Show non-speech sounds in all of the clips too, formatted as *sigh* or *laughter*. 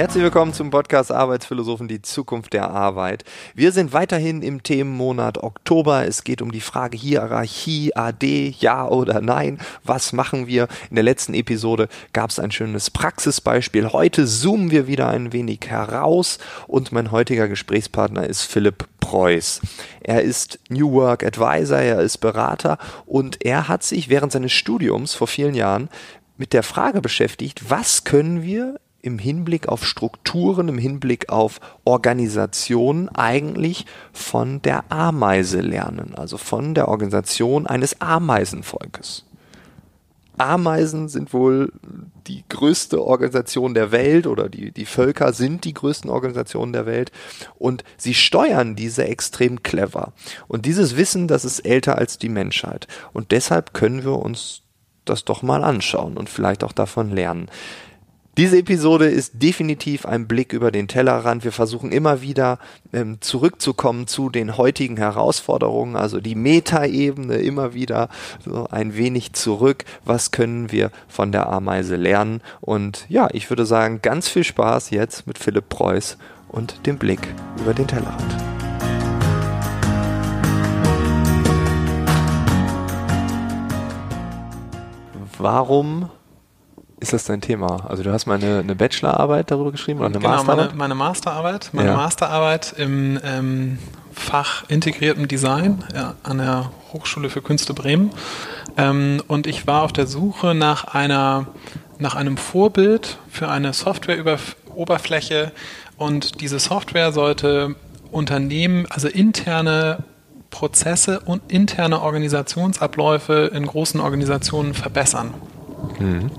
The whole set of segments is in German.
Herzlich willkommen zum Podcast Arbeitsphilosophen, die Zukunft der Arbeit. Wir sind weiterhin im Themenmonat Oktober. Es geht um die Frage Hierarchie, AD, ja oder nein. Was machen wir? In der letzten Episode gab es ein schönes Praxisbeispiel. Heute zoomen wir wieder ein wenig heraus und mein heutiger Gesprächspartner ist Philipp Preuß. Er ist New Work Advisor, er ist Berater und er hat sich während seines Studiums vor vielen Jahren mit der Frage beschäftigt, was können wir im Hinblick auf Strukturen, im Hinblick auf Organisation eigentlich von der Ameise lernen, also von der Organisation eines Ameisenvolkes. Ameisen sind wohl die größte Organisation der Welt oder die, die Völker sind die größten Organisationen der Welt und sie steuern diese extrem clever. Und dieses Wissen, das ist älter als die Menschheit. Und deshalb können wir uns das doch mal anschauen und vielleicht auch davon lernen. Diese Episode ist definitiv ein Blick über den Tellerrand. Wir versuchen immer wieder ähm, zurückzukommen zu den heutigen Herausforderungen, also die Metaebene immer wieder so ein wenig zurück. Was können wir von der Ameise lernen? Und ja, ich würde sagen, ganz viel Spaß jetzt mit Philipp Preuß und dem Blick über den Tellerrand. Warum ist das dein Thema? Also du hast mal eine, eine Bachelorarbeit darüber geschrieben oder eine genau, Masterarbeit? Meine, meine Masterarbeit, meine ja. Masterarbeit im ähm, Fach integriertem Design ja, an der Hochschule für Künste Bremen. Ähm, und ich war auf der Suche nach einer nach einem Vorbild für eine Softwareoberfläche und diese Software sollte Unternehmen, also interne Prozesse und interne Organisationsabläufe in großen Organisationen verbessern. Mhm.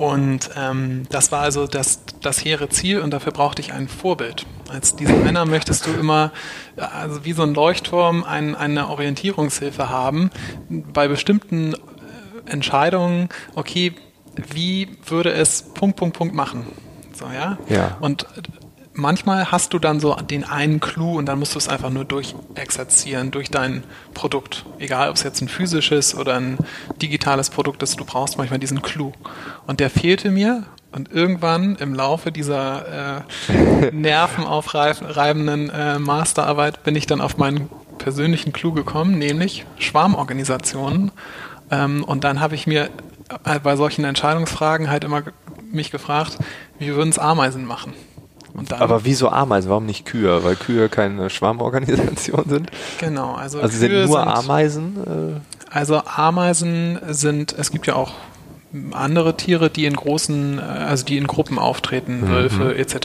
Und ähm, das war also das, das hehre Ziel und dafür brauchte ich ein Vorbild. Als Designer möchtest du immer, also wie so ein Leuchtturm, ein, eine Orientierungshilfe haben bei bestimmten äh, Entscheidungen, okay, wie würde es Punkt, Punkt, Punkt machen? So, ja? ja. Und manchmal hast du dann so den einen Clou und dann musst du es einfach nur durchexerzieren durch dein Produkt. Egal, ob es jetzt ein physisches oder ein digitales Produkt ist, du brauchst manchmal diesen Clou. Und der fehlte mir und irgendwann im Laufe dieser äh, *laughs* nervenaufreibenden äh, Masterarbeit bin ich dann auf meinen persönlichen Clou gekommen, nämlich Schwarmorganisationen. Ähm, und dann habe ich mir äh, bei solchen Entscheidungsfragen halt immer mich gefragt, wie würden es Ameisen machen? Dann, Aber wieso Ameisen? Warum nicht Kühe? Weil Kühe keine Schwarmorganisation sind? Genau, also. Also Kühe sind nur sind, Ameisen? Äh? Also Ameisen sind, es gibt ja auch andere Tiere, die in großen, äh, also die in Gruppen auftreten, mhm. Wölfe etc.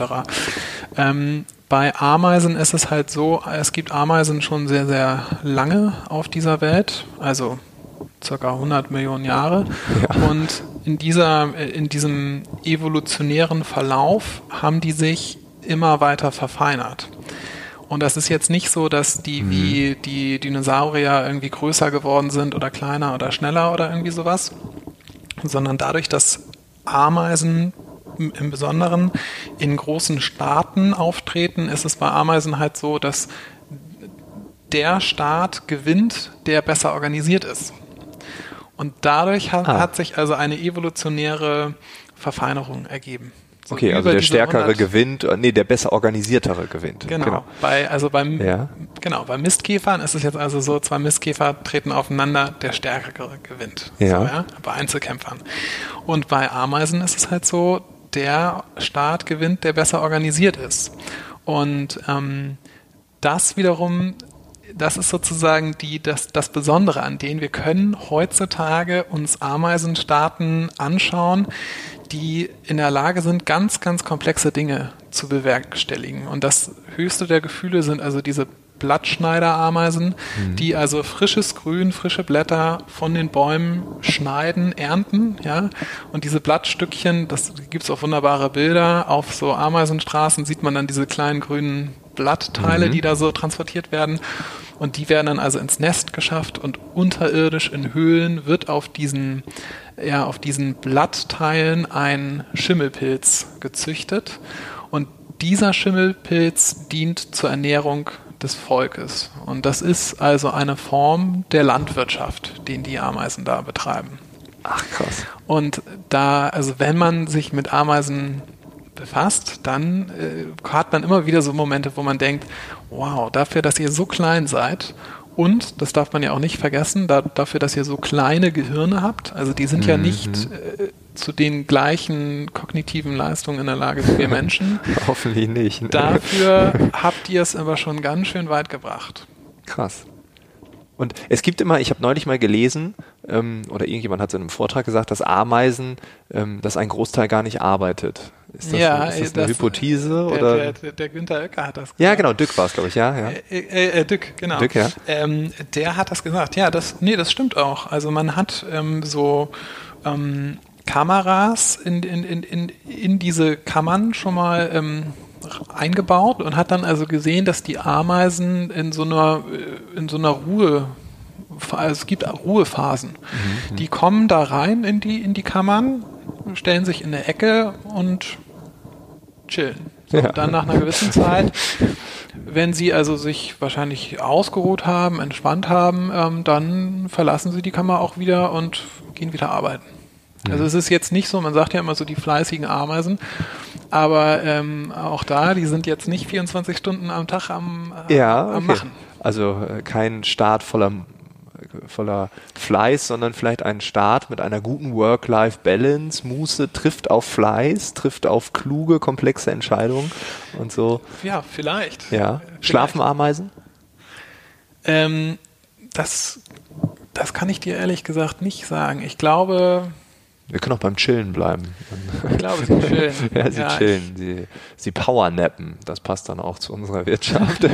Ähm, bei Ameisen ist es halt so, es gibt Ameisen schon sehr, sehr lange auf dieser Welt, also circa 100 Millionen Jahre. Ja. Und in, dieser, in diesem evolutionären Verlauf haben die sich immer weiter verfeinert. Und das ist jetzt nicht so, dass die mhm. wie die Dinosaurier irgendwie größer geworden sind oder kleiner oder schneller oder irgendwie sowas, sondern dadurch, dass Ameisen im Besonderen in großen Staaten auftreten, ist es bei Ameisen halt so, dass der Staat gewinnt, der besser organisiert ist. Und dadurch hat, ah. hat sich also eine evolutionäre Verfeinerung ergeben. So okay, also der stärkere 100, gewinnt, äh, nee, der besser organisiertere gewinnt. Genau. genau. Bei, also beim, ja. genau, bei Mistkäfern ist es jetzt also so, zwei Mistkäfer treten aufeinander, der stärkere gewinnt. Ja. So, ja. Bei Einzelkämpfern. Und bei Ameisen ist es halt so, der Staat gewinnt, der besser organisiert ist. Und ähm, das wiederum das ist sozusagen die, das, das Besondere an denen. Wir können heutzutage uns Ameisenstaaten anschauen, die in der Lage sind, ganz, ganz komplexe Dinge zu bewerkstelligen. Und das höchste der Gefühle sind also diese Blattschneiderameisen, mhm. die also frisches Grün, frische Blätter von den Bäumen schneiden, ernten, ja. Und diese Blattstückchen, das gibt es auch wunderbare Bilder. Auf so Ameisenstraßen sieht man dann diese kleinen grünen Blattteile, mhm. die da so transportiert werden. Und die werden dann also ins Nest geschafft und unterirdisch in Höhlen wird auf diesen, ja, auf diesen Blattteilen ein Schimmelpilz gezüchtet. Und dieser Schimmelpilz dient zur Ernährung des Volkes. Und das ist also eine Form der Landwirtschaft, den die Ameisen da betreiben. Ach krass. Und da, also wenn man sich mit Ameisen befasst, dann äh, hat man immer wieder so Momente, wo man denkt, wow, dafür, dass ihr so klein seid und, das darf man ja auch nicht vergessen, da, dafür, dass ihr so kleine Gehirne habt, also die sind mhm. ja nicht äh, zu den gleichen kognitiven Leistungen in der Lage wie wir Menschen. *laughs* Hoffentlich nicht. Ne? Dafür *laughs* habt ihr es aber schon ganz schön weit gebracht. Krass. Und es gibt immer, ich habe neulich mal gelesen, ähm, oder irgendjemand hat es in einem Vortrag gesagt, dass Ameisen, ähm, dass ein Großteil gar nicht arbeitet. Ist das, ja, ist das eine das, Hypothese? Der, oder? Der, der, der Günther Oecker hat das gesagt. Ja, genau, Dück war es, glaube ich, ja. ja. Äh, äh, äh, Dück, genau. Dück, ja. Ähm, der hat das gesagt. Ja, das, nee, das stimmt auch. Also man hat ähm, so ähm, Kameras in, in, in, in, in diese Kammern schon mal ähm, eingebaut und hat dann also gesehen, dass die Ameisen in so einer, äh, in so einer Ruhe, also es gibt Ruhephasen. Mhm. Die kommen da rein in die, in die Kammern, stellen sich in eine Ecke und chillen. So, ja. Dann nach einer gewissen Zeit, wenn sie also sich wahrscheinlich ausgeruht haben, entspannt haben, ähm, dann verlassen sie die Kammer auch wieder und gehen wieder arbeiten. Also mhm. es ist jetzt nicht so, man sagt ja immer so die fleißigen Ameisen, aber ähm, auch da, die sind jetzt nicht 24 Stunden am Tag am, äh, ja, am okay. Machen. Also äh, kein Start voller voller Fleiß, sondern vielleicht ein Start mit einer guten Work-Life-Balance, Muße, trifft auf Fleiß, trifft auf kluge, komplexe Entscheidungen und so. Ja, vielleicht. Ja. Vielleicht. Schlafen Ameisen? Ähm, das, das kann ich dir ehrlich gesagt nicht sagen. Ich glaube, wir können auch beim Chillen bleiben. Ich glaube, sie chillen. *laughs* ja, sie ja, chillen. Sie, sie powernappen. Das passt dann auch zu unserer Wirtschaft.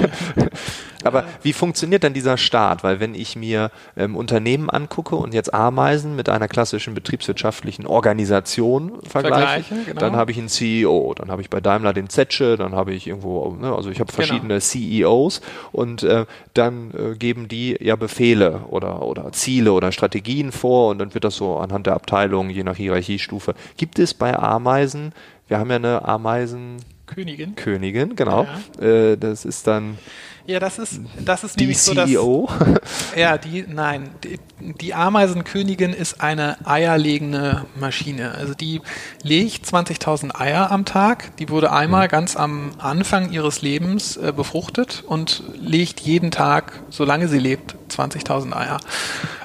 *laughs* Aber wie funktioniert denn dieser Staat? Weil wenn ich mir ähm, Unternehmen angucke und jetzt Ameisen mit einer klassischen betriebswirtschaftlichen Organisation vergleiche, vergleiche genau. dann habe ich einen CEO, dann habe ich bei Daimler den Zetsche, dann habe ich irgendwo, ne, also ich habe genau. verschiedene genau. CEOs und äh, dann äh, geben die ja Befehle oder, oder Ziele oder Strategien vor und dann wird das so anhand der Abteilung, je nach Hierarchiestufe. Gibt es bei Ameisen, wir haben ja eine Ameisen Königin. Königin, genau. Ja. Äh, das ist dann ja, das ist, das ist die nämlich so, dass. CEO? *laughs* Ja, die, nein. Die, die, Ameisenkönigin ist eine eierlegende Maschine. Also die legt 20.000 Eier am Tag. Die wurde einmal mhm. ganz am Anfang ihres Lebens äh, befruchtet und legt jeden Tag, solange sie lebt, 20.000 Eier.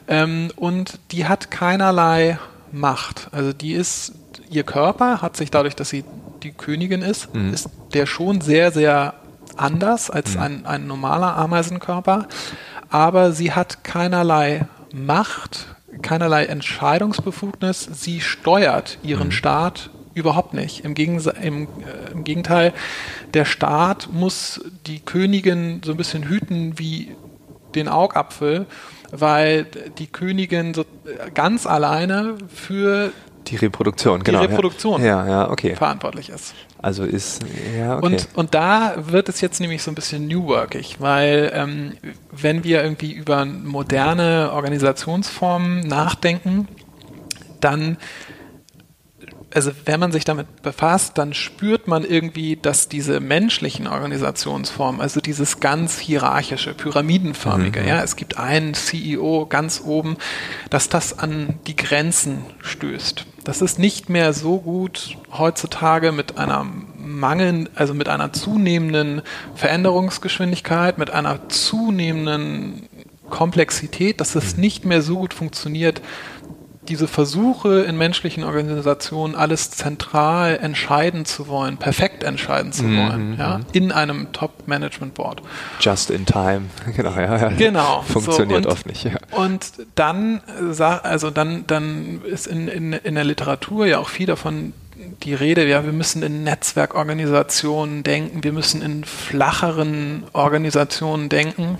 Ähm, und die hat keinerlei Macht. Also die ist, ihr Körper hat sich dadurch, dass sie die Königin ist, mhm. ist der schon sehr, sehr anders als mhm. ein, ein normaler Ameisenkörper, aber sie hat keinerlei Macht, keinerlei Entscheidungsbefugnis. Sie steuert ihren mhm. Staat überhaupt nicht. Im, Gegens im, äh, Im, Gegenteil, der Staat muss die Königin so ein bisschen hüten wie den Augapfel, weil die Königin so ganz alleine für die Reproduktion, die genau. Reproduktion ja, ja, okay. verantwortlich ist. Also ist, ja, okay. Und, und da wird es jetzt nämlich so ein bisschen New Workig, weil ähm, wenn wir irgendwie über moderne Organisationsformen nachdenken, dann also wenn man sich damit befasst, dann spürt man irgendwie, dass diese menschlichen Organisationsformen, also dieses ganz hierarchische, pyramidenförmige, mhm. ja, es gibt einen CEO ganz oben, dass das an die Grenzen stößt. Das ist nicht mehr so gut heutzutage mit einer Mangel, also mit einer zunehmenden Veränderungsgeschwindigkeit, mit einer zunehmenden Komplexität, dass es mhm. nicht mehr so gut funktioniert, diese Versuche in menschlichen Organisationen alles zentral entscheiden zu wollen, perfekt entscheiden zu mhm, wollen, mhm. ja, in einem Top-Management-Board. Just in time, *laughs* genau, ja, ja. Genau. *laughs* Funktioniert so, und, oft nicht, ja. Und dann, also dann, dann ist in, in, in der Literatur ja auch viel davon die Rede, ja, wir müssen in Netzwerkorganisationen denken, wir müssen in flacheren Organisationen denken.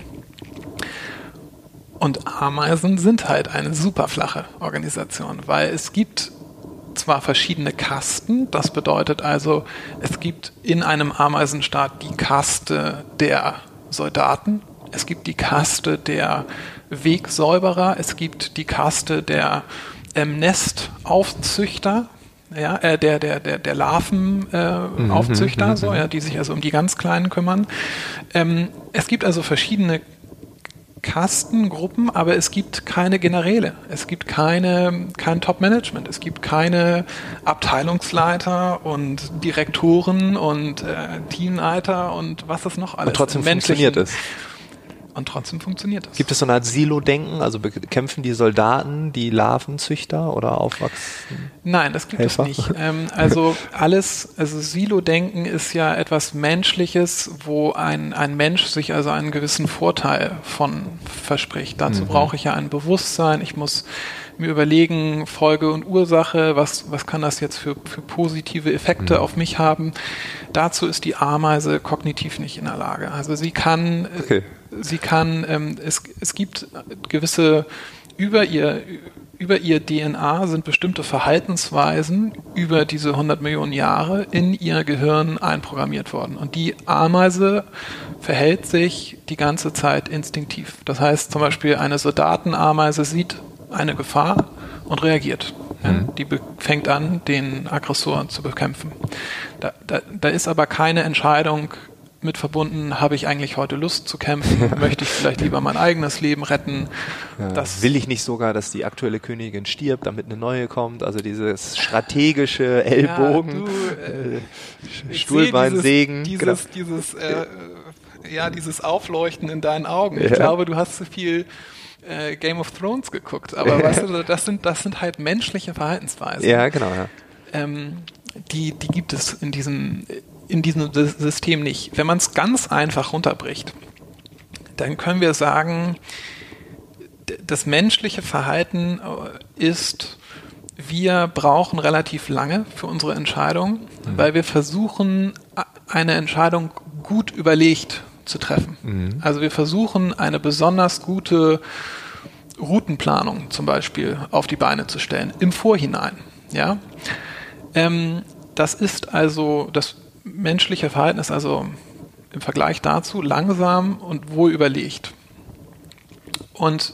Und Ameisen sind halt eine super flache Organisation, weil es gibt zwar verschiedene Kasten, das bedeutet also, es gibt in einem Ameisenstaat die Kaste der Soldaten, es gibt die Kaste der Wegsäuberer, es gibt die Kaste der ähm, Nestaufzüchter, ja, äh, der, der, der, der Larvenaufzüchter, äh, mhm, so, mhm, ja, die sich also um die ganz Kleinen kümmern. Ähm, es gibt also verschiedene Kastengruppen, aber es gibt keine Generäle. Es gibt keine, kein Top-Management. Es gibt keine Abteilungsleiter und Direktoren und äh, Teamleiter und was das noch alles. Und trotzdem funktioniert es. Und trotzdem funktioniert das. Gibt es so eine Art Silo-Denken? Also bekämpfen die Soldaten die Larvenzüchter oder aufwachsen? Nein, das gibt Helfer? es nicht. Ähm, also alles, also Silo-Denken ist ja etwas Menschliches, wo ein, ein Mensch sich also einen gewissen Vorteil von verspricht. Dazu mhm. brauche ich ja ein Bewusstsein. Ich muss mir überlegen, Folge und Ursache, was, was kann das jetzt für, für positive Effekte mhm. auf mich haben. Dazu ist die Ameise kognitiv nicht in der Lage. Also sie kann, okay. sie kann, ähm, es, es gibt gewisse über ihr über ihr DNA sind bestimmte Verhaltensweisen über diese 100 Millionen Jahre in ihr Gehirn einprogrammiert worden. Und die Ameise verhält sich die ganze Zeit instinktiv. Das heißt zum Beispiel, eine Soldatenameise sieht eine Gefahr und reagiert. Mhm. Die fängt an, den Aggressor zu bekämpfen. Da, da, da ist aber keine Entscheidung mit verbunden, habe ich eigentlich heute Lust zu kämpfen? *laughs* Möchte ich vielleicht lieber mein eigenes Leben retten? Ja, das will ich nicht sogar, dass die aktuelle Königin stirbt, damit eine neue kommt? Also dieses strategische Ellbogen, ja, äh, Stuhlbeinsegen. Dieses, dieses, genau. dieses äh, ja, dieses Aufleuchten in deinen Augen. Ich glaube, du hast zu viel äh, Game of Thrones geguckt, aber *laughs* weißt du, das sind, das sind halt menschliche Verhaltensweisen. Ja, genau, ja. Ähm, die, die gibt es in diesem, in diesem System nicht. Wenn man es ganz einfach runterbricht, dann können wir sagen, das menschliche Verhalten äh, ist, wir brauchen relativ lange für unsere Entscheidung, mhm. weil wir versuchen, eine Entscheidung gut überlegt zu treffen. Mhm. Also wir versuchen eine besonders gute Routenplanung zum Beispiel auf die Beine zu stellen, im Vorhinein. Ja? Ähm, das ist also, das menschliche Verhalten ist also im Vergleich dazu langsam und wohl überlegt. Und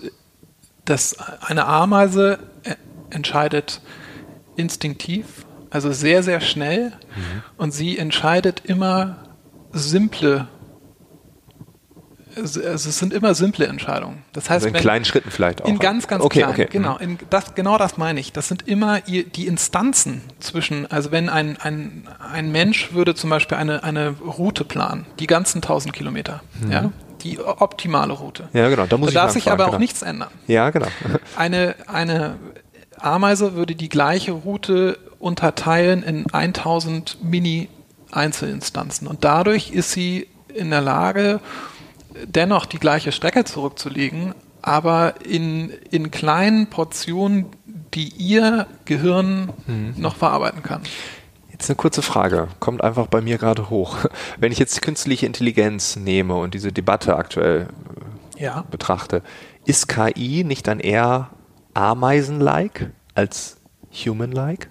das, eine Ameise äh, entscheidet instinktiv, also sehr, sehr schnell mhm. und sie entscheidet immer simple also es sind immer simple Entscheidungen. Das heißt, also in wenn, kleinen Schritten vielleicht auch. In ganz, ganz okay, klein. Okay. Genau, in das, genau das meine ich. Das sind immer die Instanzen zwischen, also wenn ein, ein, ein Mensch würde zum Beispiel eine, eine Route planen, die ganzen 1000 Kilometer, mhm. ja, die optimale Route. Ja, genau. Da, muss da darf sich aber genau. auch nichts ändern. Ja, genau. *laughs* Eine, eine Ameise würde die gleiche Route unterteilen in 1000 Mini-Einzelinstanzen und dadurch ist sie in der Lage, dennoch die gleiche Strecke zurückzulegen, aber in, in kleinen Portionen, die ihr Gehirn mhm. noch verarbeiten kann. Jetzt eine kurze Frage, kommt einfach bei mir gerade hoch. *laughs* Wenn ich jetzt künstliche Intelligenz nehme und diese Debatte aktuell äh, ja. betrachte, ist KI nicht dann eher Ameisen-like als human-like?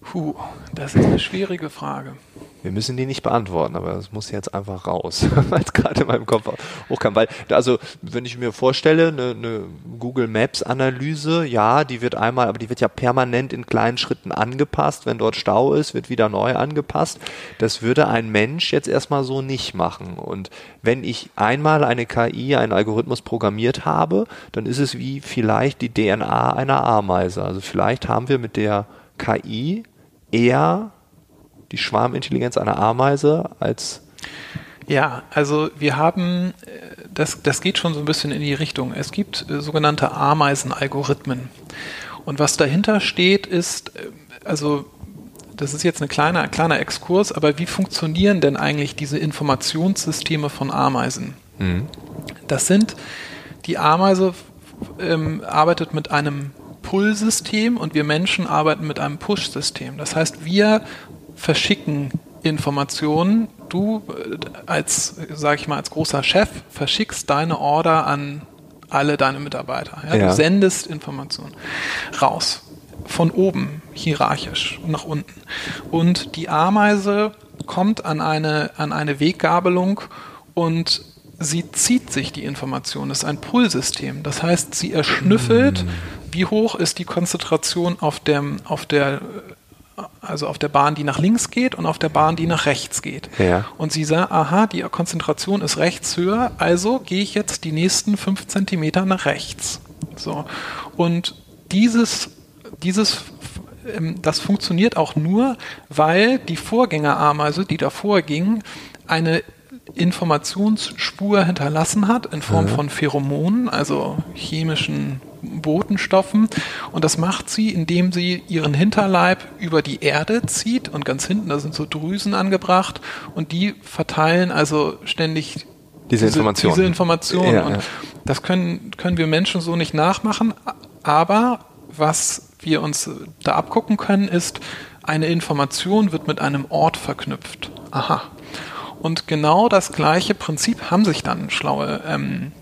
Puh, das ist eine schwierige Frage. Wir müssen die nicht beantworten, aber das muss jetzt einfach raus, *laughs* weil es gerade in meinem Kopf hochkam. Weil, also, wenn ich mir vorstelle, eine, eine Google Maps Analyse, ja, die wird einmal, aber die wird ja permanent in kleinen Schritten angepasst. Wenn dort Stau ist, wird wieder neu angepasst. Das würde ein Mensch jetzt erstmal so nicht machen. Und wenn ich einmal eine KI, einen Algorithmus programmiert habe, dann ist es wie vielleicht die DNA einer Ameise. Also vielleicht haben wir mit der KI eher die Schwarmintelligenz einer Ameise als ja, also wir haben, äh, das, das geht schon so ein bisschen in die Richtung. Es gibt äh, sogenannte Ameisenalgorithmen. Und was dahinter steht, ist, äh, also das ist jetzt ein kleiner, kleiner Exkurs, aber wie funktionieren denn eigentlich diese Informationssysteme von Ameisen? Mhm. Das sind, die Ameise ähm, arbeitet mit einem Pull-System und wir Menschen arbeiten mit einem Push-System. Das heißt, wir verschicken Informationen. Du äh, als, sag ich mal, als großer Chef verschickst deine Order an alle deine Mitarbeiter. Ja? Ja. Du sendest Informationen raus. Von oben, hierarchisch, nach unten. Und die Ameise kommt an eine, an eine Weggabelung und sie zieht sich die Information. Das ist ein Pull-System. Das heißt, sie erschnüffelt, mm. wie hoch ist die Konzentration auf, dem, auf der also auf der Bahn, die nach links geht und auf der Bahn, die nach rechts geht. Ja. Und sie sagt, aha, die Konzentration ist rechts höher, also gehe ich jetzt die nächsten fünf Zentimeter nach rechts. So. Und dieses, dieses, ähm, das funktioniert auch nur, weil die Vorgängerameise, die davor ging, eine Informationsspur hinterlassen hat in Form Mhm. von Pheromonen, also chemischen Botenstoffen. Und das macht sie, indem sie ihren Hinterleib über die Erde zieht und ganz hinten, da sind so Drüsen angebracht und die verteilen also ständig Diese Informationen. Diese Informationen. Ja, und ja. das können, können wir Menschen so nicht nachmachen. Aber was wir uns da abgucken können, ist, eine Information wird mit einem Ort verknüpft. Aha. Und genau das gleiche Prinzip haben sich dann schlaue. Ähm,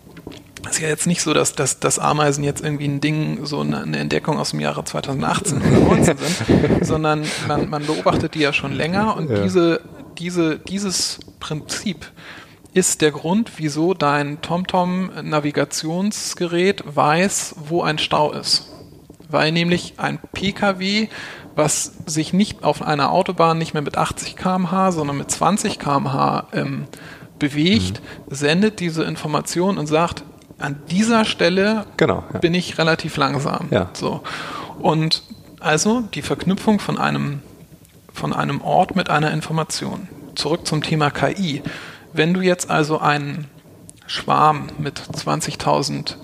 ist ja jetzt nicht so, dass, dass, dass Ameisen jetzt irgendwie ein Ding, so eine, eine Entdeckung aus dem Jahre 2018 oder 2019 sind, *laughs* sondern man, man beobachtet die ja schon länger und Ja. diese, diese, dieses Prinzip ist der Grund, wieso dein TomTom-Navigationsgerät weiß, wo ein Stau ist. Weil nämlich ein Pkw, was sich nicht auf einer Autobahn nicht mehr mit 80 km/h, sondern mit 20 km/h ähm, bewegt, sendet diese Information und sagt, an dieser Stelle Genau, ja. bin ich relativ langsam. Ja. So. Und also die Verknüpfung von einem, von einem Ort mit einer Information. Zurück zum Thema KI. Wenn du jetzt also einen Schwarm mit 20.000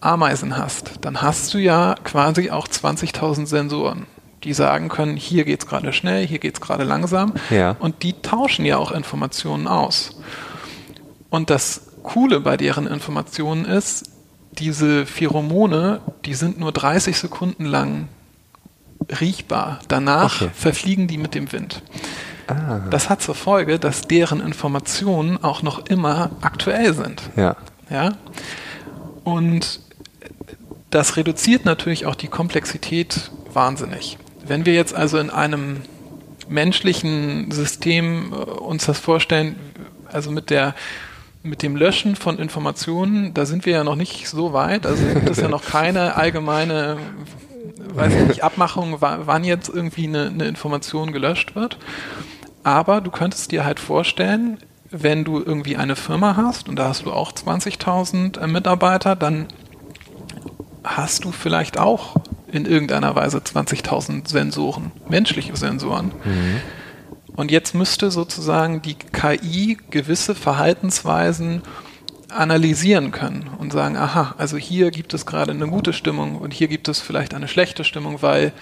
Ameisen hast, dann hast du ja quasi auch 20.000 Sensoren, die sagen können, hier geht's gerade schnell, hier geht's gerade langsam. Ja. Und die tauschen ja auch Informationen aus. Und das Coole bei deren Informationen ist, diese Pheromone, die sind nur 30 Sekunden lang riechbar. Danach Okay. verfliegen die mit dem Wind. Ah, Das hat zur Folge, dass deren Informationen auch noch immer aktuell sind. ja. Ja? Und das reduziert natürlich auch die Komplexität wahnsinnig. Wenn wir jetzt also in einem menschlichen System äh, uns das vorstellen, also mit der mit dem Löschen von Informationen, da sind wir ja noch nicht so weit. Also gibt es ja noch keine allgemeine, weiß ich nicht, Abmachung, wa- wann jetzt irgendwie eine, eine Information gelöscht wird. Aber du könntest dir halt vorstellen, wenn du irgendwie eine Firma hast und da hast du auch 20.000 äh, Mitarbeiter, dann hast du vielleicht auch in irgendeiner Weise 20.000 Sensoren, menschliche Sensoren. Und jetzt müsste sozusagen die KI gewisse Verhaltensweisen analysieren können und sagen, aha, also hier gibt es gerade eine gute Stimmung und hier gibt es vielleicht eine schlechte Stimmung, weil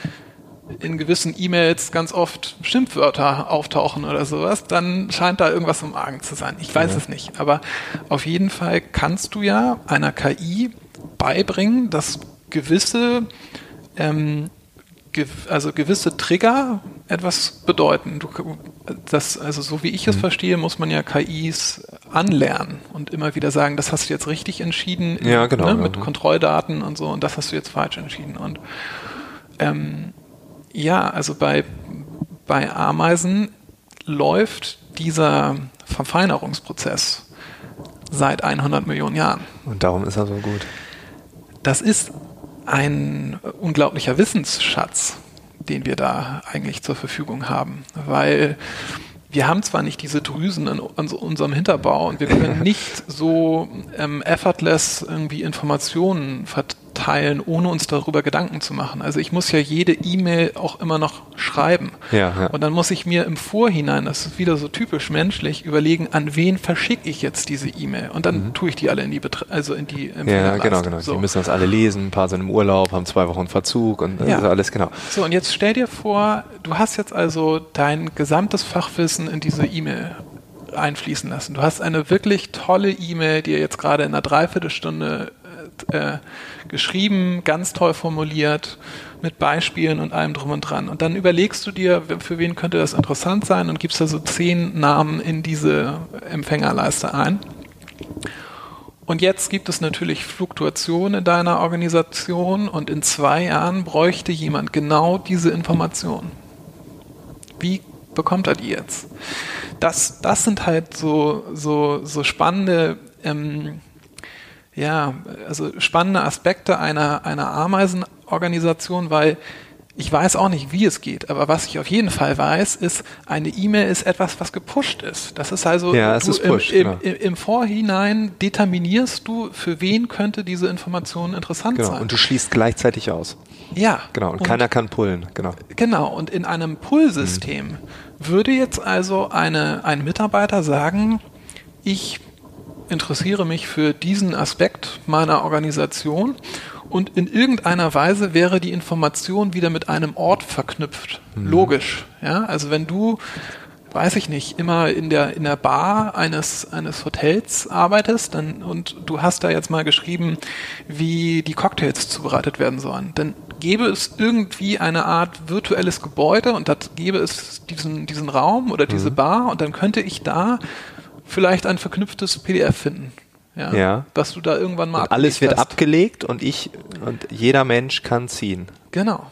in gewissen E-Mails ganz oft Schimpfwörter auftauchen oder sowas, dann scheint da irgendwas im Argen zu sein. Ich weiß es nicht. Aber auf jeden Fall kannst du ja einer KI beibringen, dass gewisse, ähm, gew also gewisse Trigger etwas bedeuten. Du, das, also so wie ich es verstehe, muss man ja KIs anlernen und immer wieder sagen, das hast du jetzt richtig entschieden Ja, genau, ne, ja. mit Kontrolldaten und so und das hast du jetzt falsch entschieden. Und ähm, ja, also bei, bei Ameisen läuft dieser Verfeinerungsprozess seit 100 Millionen Jahren. Und darum ist er so gut. Das ist ein unglaublicher Wissensschatz, den wir da eigentlich zur Verfügung haben, weil wir haben zwar nicht diese Drüsen in uns- unserem Hinterbau und wir können *laughs* nicht so ähm, effortless irgendwie Informationen verteilen, ohne uns darüber Gedanken zu machen. Also ich muss ja jede E-Mail auch immer noch schreiben. Ja, ja. Und dann muss ich mir im Vorhinein, das ist wieder so typisch menschlich, überlegen, an wen verschicke ich jetzt diese E-Mail. Und dann tue ich die alle in die, Betre also in die Mhm. Ja, genau, genau. So. Die müssen das alle lesen. Ein paar sind im Urlaub, haben zwei Wochen Verzug und das Ja. ist alles genau. So, und jetzt stell dir vor, du hast jetzt also dein gesamtes Fachwissen in diese E-Mail einfließen lassen. Du hast eine wirklich tolle E-Mail, die jetzt gerade in einer Dreiviertelstunde äh, geschrieben, ganz toll formuliert, mit Beispielen und allem drum und dran. Und dann überlegst du dir, für wen könnte das interessant sein und gibst da so zehn Namen in diese Empfängerleiste ein. Und jetzt gibt es natürlich Fluktuationen in deiner Organisation und in zwei Jahren bräuchte jemand genau diese Information. Wie bekommt er die jetzt? Das, das sind halt so, so, so spannende, ähm, ja, also spannende Aspekte einer, einer Ameisenorganisation, weil ich weiß auch nicht, wie es geht, aber was ich auf jeden Fall weiß, ist, eine E-Mail ist etwas, was gepusht ist. Das ist also, ja, du ist push, im, genau. im, im, Vorhinein determinierst du, für wen könnte diese Information interessant genau. sein. Und du schließt gleichzeitig aus. Ja. Genau, und, und keiner kann pullen, genau. Genau, und in einem Pull-System mhm. würde jetzt also eine, ein Mitarbeiter sagen, ich interessiere mich für diesen Aspekt meiner Organisation und in irgendeiner Weise wäre die Information wieder mit einem Ort verknüpft. Mhm. Logisch. Ja, also wenn du, weiß ich nicht, immer in der, in der Bar eines, eines Hotels arbeitest dann, und du hast da jetzt mal geschrieben, wie die Cocktails zubereitet werden sollen, dann gäbe es irgendwie eine Art virtuelles Gebäude und da gäbe es diesen, diesen Raum oder diese mhm. Bar und dann könnte ich da vielleicht ein verknüpftes PDF finden. Ja, ja. Dass du da irgendwann mal und Alles wird hast. abgelegt und ich und jeder Mensch kann ziehen. Genau.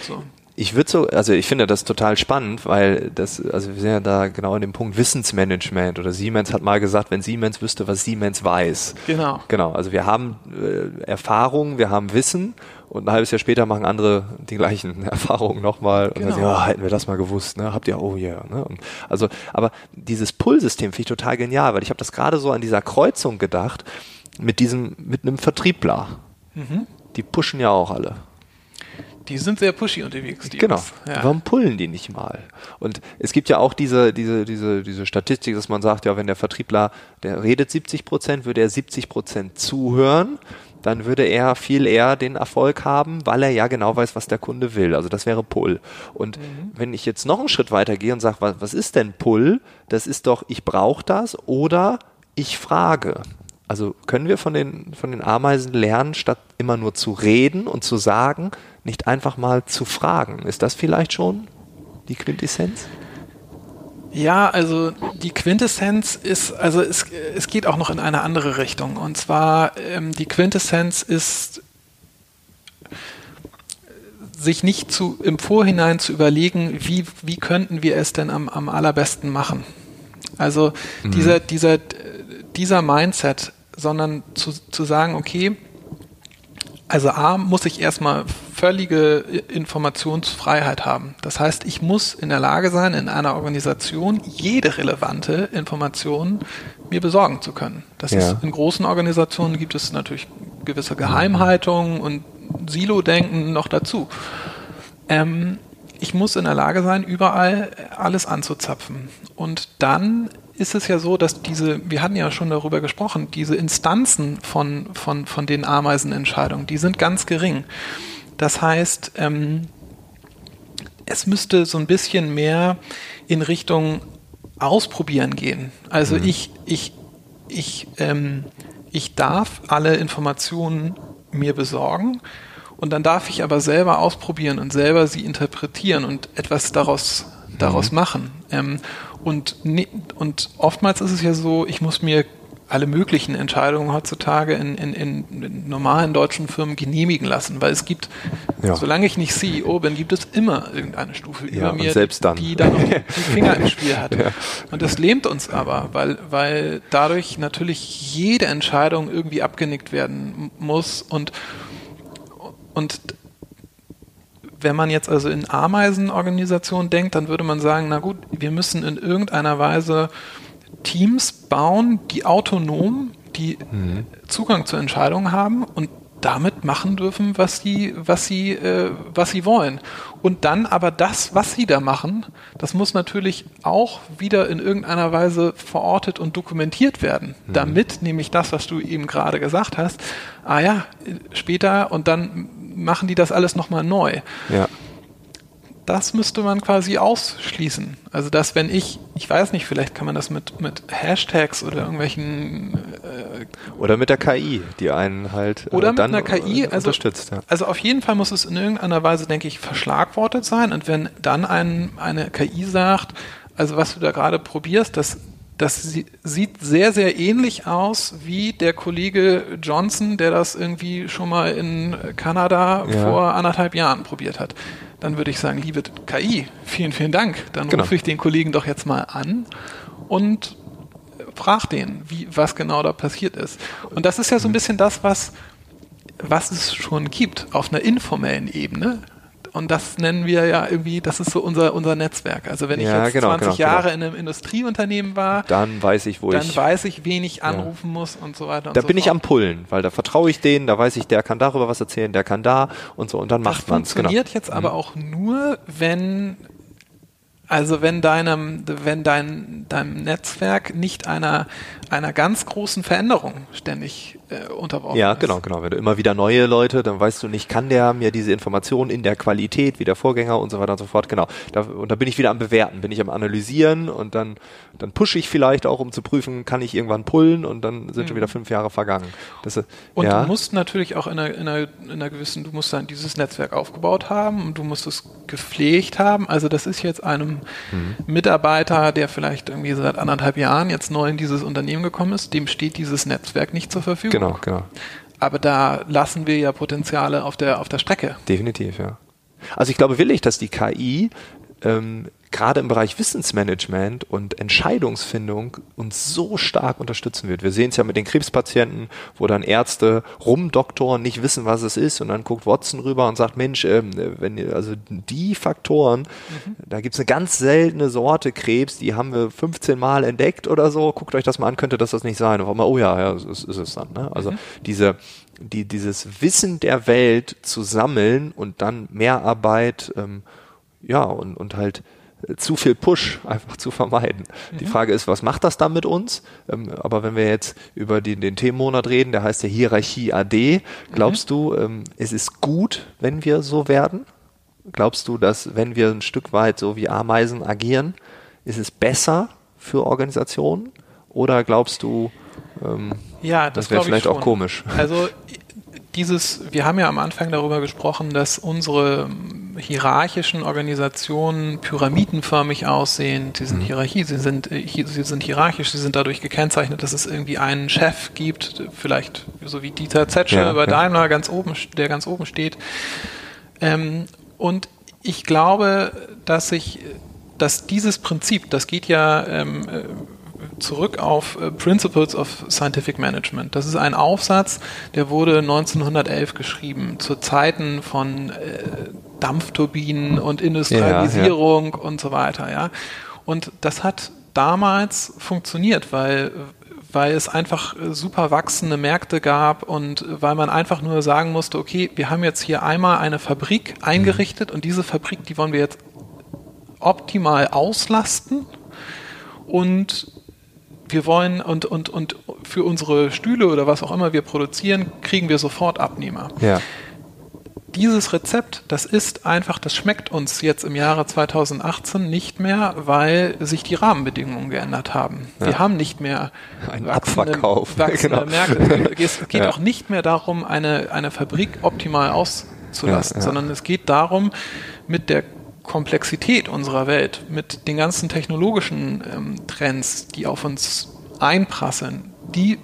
So. Ich würde so, also ich finde das total spannend, weil das, also wir sind ja da genau an dem Punkt Wissensmanagement oder Siemens hat mal gesagt, wenn Siemens wüsste, was Siemens weiß. Genau. Genau. Also wir haben äh, Erfahrung, wir haben Wissen und ein halbes Jahr später machen andere die gleichen *laughs* Erfahrungen nochmal und Genau. dann sagen, ja, hätten wir das mal gewusst, ne? Habt ihr, oh yeah. Ne? Und also, aber dieses Pull-System finde ich total genial, weil ich habe das gerade so an dieser Kreuzung gedacht mit diesem, mit einem Vertriebler. Mhm. Die pushen ja auch alle. Die sind sehr pushy unterwegs. Die Genau. Ja. Warum pullen die nicht mal? Und es gibt ja auch diese, diese, diese, diese Statistik, dass man sagt, ja, wenn der Vertriebler, der redet 70 Prozent, würde er 70 Prozent zuhören, dann würde er viel eher den Erfolg haben, weil er ja genau weiß, was der Kunde will. Also das wäre Pull. Und Mhm. wenn ich jetzt noch einen Schritt weiter gehe und sage, was, was ist denn Pull? Das ist doch, ich brauche das oder ich frage. Also können wir von den, von den Ameisen lernen, statt immer nur zu reden und zu sagen, nicht einfach mal zu fragen. Ist das vielleicht schon die Quintessenz? Ja, also die Quintessenz ist, also es, es geht auch noch in eine andere Richtung. Und zwar ähm, die Quintessenz ist, sich nicht zu, im Vorhinein zu überlegen, wie, wie könnten wir es denn am, am allerbesten machen. Also Mhm. dieser, dieser, dieser Mindset, sondern zu, zu sagen, okay, also A muss ich erstmal völlige Informationsfreiheit haben. Das heißt, ich muss in der Lage sein, in einer Organisation jede relevante Information mir besorgen zu können. Das Ja. ist in großen Organisationen gibt es natürlich gewisse Geheimhaltung und Silo-Denken noch dazu. Ähm, ich muss in der Lage sein, überall alles anzuzapfen. Und dann ist es ja so, dass diese, wir hatten ja schon darüber gesprochen, diese Instanzen von, von, von den Ameisenentscheidungen, die sind ganz gering. Das heißt, ähm, es müsste so ein bisschen mehr in Richtung Ausprobieren gehen. Also ich, ich, ich, ähm, ich darf alle Informationen mir besorgen und dann darf ich aber selber ausprobieren und selber sie interpretieren und etwas daraus, daraus machen. Ähm, und, und oftmals ist es ja so, ich muss mir alle möglichen Entscheidungen heutzutage in, in, in, normalen deutschen Firmen genehmigen lassen, weil es gibt, Ja. solange ich nicht CEO bin, gibt es immer irgendeine Stufe Ja, über mir, dann. die da noch die *laughs* Finger im Spiel hat. Ja. Und das lähmt uns aber, weil, weil dadurch natürlich jede Entscheidung irgendwie abgenickt werden muss und, und wenn man jetzt also in Ameisenorganisationen denkt, dann würde man sagen, na gut, wir müssen in irgendeiner Weise Teams bauen, die autonom die Zugang zu Entscheidungen haben und damit machen dürfen, was sie, was sie, äh, was sie wollen. Und dann aber das, was sie da machen, das muss natürlich auch wieder in irgendeiner Weise verortet und dokumentiert werden, damit nämlich das, was du eben gerade gesagt hast, ah ja, später und dann machen die das alles nochmal neu Ja. das müsste man quasi ausschließen. Also dass wenn ich, ich weiß nicht, vielleicht kann man das mit, mit Hashtags oder irgendwelchen äh, Oder mit der KI, die einen halt äh, oder mit einer KI äh, also, unterstützt. Ja. Also auf jeden Fall muss es in irgendeiner Weise, denke ich, verschlagwortet sein. Und wenn dann ein, eine KI sagt, also was du da gerade probierst, das, das sie- sieht sehr, sehr ähnlich aus wie der Kollege Johnson, der das irgendwie schon mal in Kanada Ja. vor anderthalb Jahren probiert hat. Dann würde ich sagen, liebe KI, vielen, vielen Dank. Dann Genau. rufe ich den Kollegen doch jetzt mal an und frag den, wie, was genau da passiert ist. Und das ist ja so ein bisschen das, was, was es schon gibt auf einer informellen Ebene. Und das nennen wir ja irgendwie, das ist so unser, unser Netzwerk. Also wenn ich Ja, jetzt genau, 20 genau, Jahre genau. in einem Industrieunternehmen war, Dann weiß ich, wo dann ich. weiß ich, wen ich anrufen muss und so weiter und Da so bin ich fort. am Pullen, weil da vertraue ich denen, da weiß ich, der kann darüber was erzählen, der kann da und so und dann Das macht man's. Genau. funktioniert jetzt aber auch nur, wenn also wenn deinem, wenn dein, deinem Netzwerk nicht einer, einer ganz großen Veränderung ständig äh, unterworfen Ja, ist. genau, genau. Wenn du immer wieder neue Leute, dann weißt du nicht, kann der mir diese Informationen in der Qualität wie der Vorgänger und so weiter und so fort. Genau. Da, und da bin ich wieder am Bewerten, bin ich am Analysieren und dann, dann pushe ich vielleicht auch, um zu prüfen, kann ich irgendwann pullen und dann sind schon wieder fünf Jahre vergangen. Das, Mhm. Und ja, du musst natürlich auch in einer, in, einer, in einer gewissen, du musst dann dieses Netzwerk aufgebaut haben und du musst es gepflegt haben. Also das ist jetzt einem Mhm. Mitarbeiter, der vielleicht irgendwie seit anderthalb Jahren jetzt neu in dieses Unternehmen gekommen ist, dem steht dieses Netzwerk nicht zur Verfügung. Genau, genau. Aber da lassen wir ja Potenziale auf der, auf der Strecke. Definitiv, ja. Also ich glaube willig, dass die KI ähm, gerade im Bereich Wissensmanagement und Entscheidungsfindung uns so stark unterstützen wird. Wir sehen es ja mit den Krebspatienten, wo dann Ärzte rumdoktoren, nicht wissen, was es ist und dann guckt Watson rüber und sagt, Mensch, ähm, wenn ihr, also die Faktoren, da gibt es eine ganz seltene Sorte Krebs, die haben wir 15 Mal entdeckt oder so, guckt euch das mal an, könnte das das nicht sein? Und einmal, oh ja, ja, das ist, ist es dann. Ne? Also diese die, dieses Wissen der Welt zu sammeln und dann Mehrarbeit, ähm, ja, und, und halt äh, zu viel Push einfach zu vermeiden. Die Frage ist, was macht das dann mit uns? Ähm, aber wenn wir jetzt über die, den Themenmonat reden, der heißt ja Hierarchie AD, glaubst du, ähm, es ist gut, wenn wir so werden? Glaubst du, dass wenn wir ein Stück weit so wie Ameisen agieren, ist es besser für Organisationen? Oder glaubst du, ähm, Ja, das das, wäre vielleicht auch komisch? Also dieses, wir haben ja am Anfang darüber gesprochen, dass unsere hierarchischen Organisationen pyramidenförmig aussehen. Sie Mhm. sind Hierarchie, sie sind, äh, sie sind hierarchisch, sie sind dadurch gekennzeichnet, dass es irgendwie einen Chef gibt, vielleicht so wie Dieter Zetsche Ja, bei ja. Daimler ganz oben, der ganz oben steht. Ähm, und ich glaube, dass sich, dass dieses Prinzip, das geht ja ähm, äh, zurück auf äh, Principles of Scientific Management. Das ist ein Aufsatz, der wurde 1911 geschrieben, zu Zeiten von äh, Dampfturbinen und Industrialisierung und so weiter. Ja, und das hat damals funktioniert, weil weil es einfach super wachsende Märkte gab und weil man einfach nur sagen musste, okay, wir haben jetzt hier einmal eine Fabrik eingerichtet und diese Fabrik, die wollen wir jetzt optimal auslasten und wir wollen und, und, und für unsere Stühle oder was auch immer wir produzieren, kriegen wir sofort Abnehmer. Ja. Dieses Rezept, das ist einfach, das schmeckt uns jetzt im Jahre 2018 nicht mehr, weil sich die Rahmenbedingungen geändert haben. Wir Ja. haben nicht mehr Ein Abverkauf. *laughs* wachsende Genau. Märkte. Es geht Ja. auch nicht mehr darum, eine, eine Fabrik optimal auszulasten, Ja, sondern es geht darum, mit der Komplexität unserer Welt, mit den ganzen technologischen ähm, Trends, die auf uns einprasseln, die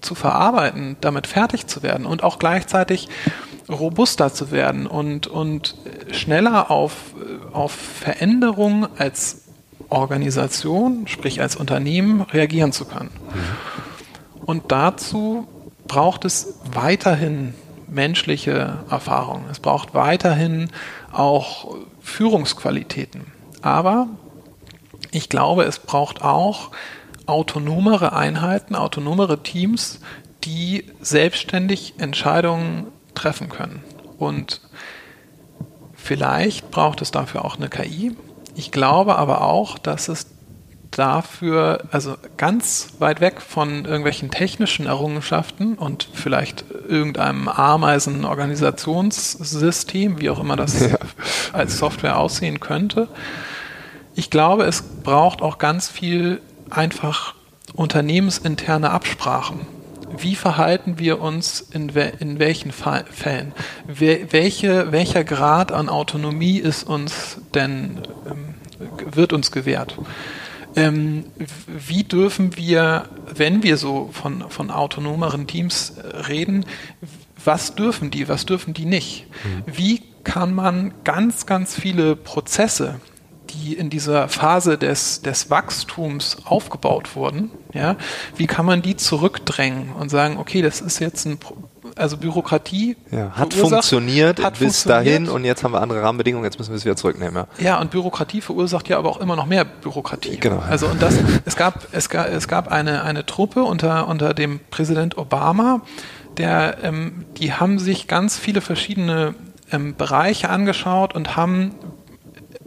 zu verarbeiten, damit fertig zu werden und auch gleichzeitig robuster zu werden und, und schneller auf, auf Veränderungen als Organisation, sprich als Unternehmen, reagieren zu können. Und dazu braucht es weiterhin menschliche Erfahrung. Es braucht weiterhin auch Führungsqualitäten. Aber ich glaube, es braucht auch autonomere Einheiten, autonomere Teams, die selbstständig Entscheidungen treffen können. Und vielleicht braucht es dafür auch eine KI. Ich glaube aber auch, dass es dafür, also ganz weit weg von irgendwelchen technischen Errungenschaften und vielleicht irgendeinem Ameisen-Organisationssystem, wie auch immer das *laughs* als Software aussehen könnte. Ich glaube, es braucht auch ganz viel einfach unternehmensinterne Absprachen. Wie verhalten wir uns in, we in welchen Fa Fällen? We welche, welcher Grad an Autonomie ist uns denn, ähm, wird uns gewährt? Ähm, wie dürfen wir, wenn wir so von, von autonomeren Teams reden, was dürfen die, was dürfen die nicht? Wie kann man ganz, ganz viele Prozesse, die in dieser Phase des, des Wachstums aufgebaut wurden, ja, wie kann man die zurückdrängen und sagen, okay, das ist jetzt ein, also Bürokratie ja, hat funktioniert hat bis funktioniert. dahin und jetzt haben wir andere Rahmenbedingungen, jetzt müssen wir es wieder zurücknehmen. Ja. Ja, und Bürokratie verursacht ja aber auch immer noch mehr Bürokratie. Genau. Also und das, es gab, es gab, es gab eine, eine Truppe unter, unter dem Präsident Obama, der, ähm, die haben sich ganz viele verschiedene ähm, Bereiche angeschaut und haben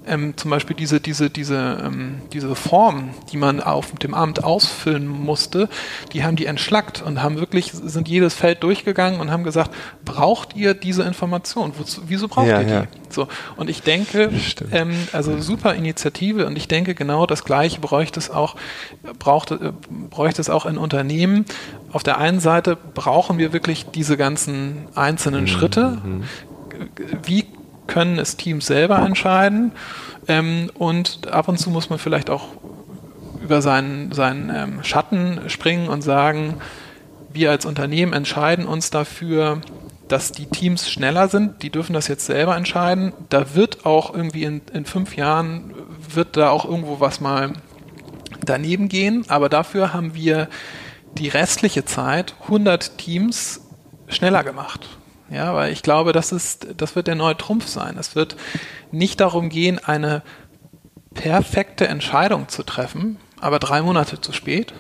ähm, zum Beispiel diese, diese, diese, ähm, diese Form, die man auf dem Amt ausfüllen musste, die haben die entschlackt und haben wirklich, sind jedes Feld durchgegangen und haben gesagt, braucht ihr diese Information? Wozu, wieso braucht Ja, ihr die? ja. So, und ich denke, ähm, also super Initiative und ich denke genau das Gleiche bräuchte es auch, braucht, äh, bräuchte es auch in Unternehmen. Auf der einen Seite brauchen wir wirklich diese ganzen einzelnen Schritte. Wie können es Teams selber entscheiden? Ähm, und ab und zu muss man vielleicht auch über seinen, seinen ähm, Schatten springen und sagen, wir als Unternehmen entscheiden uns dafür, dass die Teams schneller sind. Die dürfen das jetzt selber entscheiden. Da wird auch irgendwie in, in fünf Jahren, wird da auch irgendwo was mal daneben gehen. Aber dafür haben wir die restliche Zeit 100 Teams schneller gemacht. Ja, weil ich glaube, das ist, das wird der neue Trumpf sein. Es wird nicht darum gehen, eine perfekte Entscheidung zu treffen, aber drei Monate zu spät,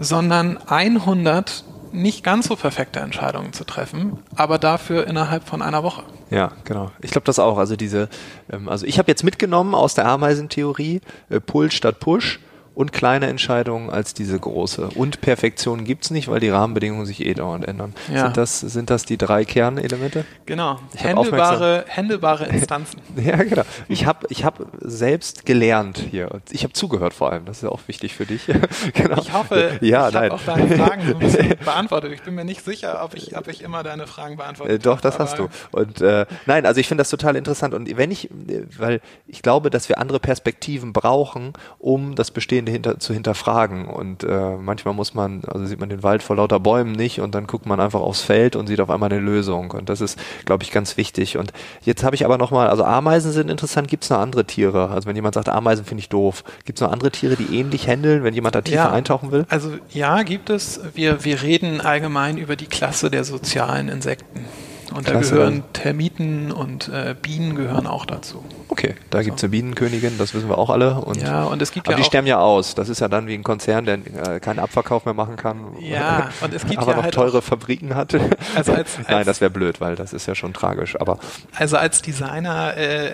sondern 100 nicht ganz so perfekte Entscheidungen zu treffen, aber dafür innerhalb von einer Woche. Ja, genau. Ich glaube das auch. Also diese, ähm, also ich habe jetzt mitgenommen aus der Ameisentheorie äh, Pull statt Push und kleine Entscheidungen als diese große. Und Perfektion gibt's nicht, weil die Rahmenbedingungen sich eh dauernd ändern. Ja. Sind, das, sind das die drei Kernelemente? Genau. Ich Händelbare, händelbare Instanzen. *laughs* Ja, genau. Ich habe ich hab selbst gelernt hier. Ich habe zugehört vor allem. Das ist ja auch wichtig für dich. *laughs* genau. Ich hoffe, ja, ich habe auch deine Fragen so ein bisschen *laughs* beantwortet. Ich bin mir nicht sicher, ob ich, ob ich immer deine Fragen beantwortet Äh, doch, das hast du. Und äh, nein, also ich finde das total interessant. Und wenn ich, äh, weil ich glaube, dass wir andere Perspektiven brauchen, um das Bestehende hinter, zu hinterfragen. Und äh, manchmal muss man, also sieht man den Wald vor lauter Bäumen nicht und dann guckt man einfach aufs Feld und sieht auf einmal eine Lösung. Und das ist, glaube ich, ganz wichtig. Und jetzt habe ich aber nochmal, also Ameisen sind interessant, gibt es noch andere Tiere? Also wenn jemand sagt, Ameisen finde ich doof, gibt es noch andere Tiere, die ähnlich handeln, wenn jemand da tiefer Ja. eintauchen will? Also ja, gibt es. Wir, wir reden allgemein über die Klasse der sozialen Insekten. Und da Klasse. gehören Termiten und äh, Bienen gehören auch dazu. Okay, da gibt es eine Bienenkönigin, das wissen wir auch alle. Und Ja, und es gibt Aber ja die sterben ja aus. Das ist ja dann wie ein Konzern, der äh, keinen Abverkauf mehr machen kann. Ja, und es gibt aber ja noch halt teure Fabriken hat. Also als- *laughs* Nein, als- das wäre blöd, weil das ist ja schon tragisch. Aber Also als Designer äh,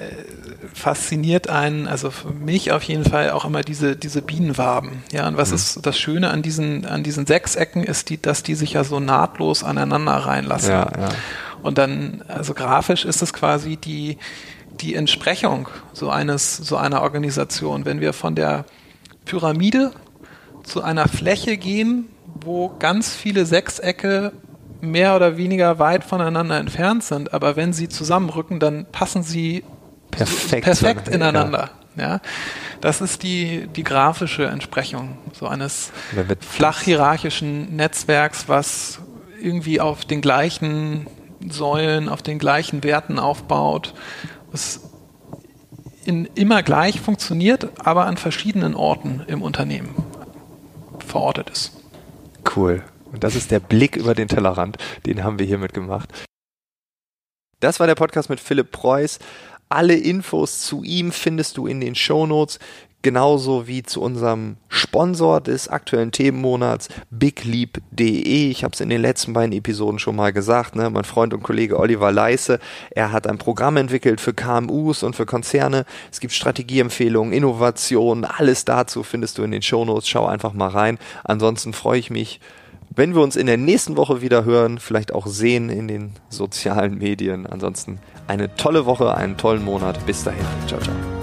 fasziniert einen, also für mich auf jeden Fall auch immer diese, diese Bienenwaben. Ja, und Mhm. was ist das Schöne an diesen, an diesen Sechsecken ist, die, dass die sich ja so nahtlos aneinander reinlassen. ja, ja. Und dann, also grafisch ist es quasi die, die Entsprechung so eines, so einer Organisation. Wenn wir von der Pyramide zu einer Fläche gehen, wo ganz viele Sechsecke mehr oder weniger weit voneinander entfernt sind, aber wenn sie zusammenrücken, dann passen sie Perfekt perfekt ineinander. Ja. Das ist die, die grafische Entsprechung so eines flach hierarchischen Netzwerks, was irgendwie auf den gleichen Säulen, auf den gleichen Werten aufbaut, was in, immer gleich funktioniert, aber an verschiedenen Orten im Unternehmen verortet ist. Cool. Und das ist der Blick über den Tellerrand. Den haben wir hiermit gemacht. Das war der Podcast mit Philipp Preuß. Alle Infos zu ihm findest du in den Shownotes, genauso wie zu unserem Sponsor des aktuellen Themenmonats, bigleap.de. Ich habe es in den letzten beiden Episoden schon mal gesagt. Ne? Mein Freund und Kollege Oliver Leisse, er hat ein Programm entwickelt für KMUs und für Konzerne. Es gibt Strategieempfehlungen, Innovationen, alles dazu findest du in den Shownotes. Schau einfach mal rein. Ansonsten freue ich mich wenn wir uns in der nächsten Woche wieder hören, vielleicht auch sehen in den sozialen Medien. Ansonsten eine tolle Woche, einen tollen Monat. Bis dahin. Ciao, ciao.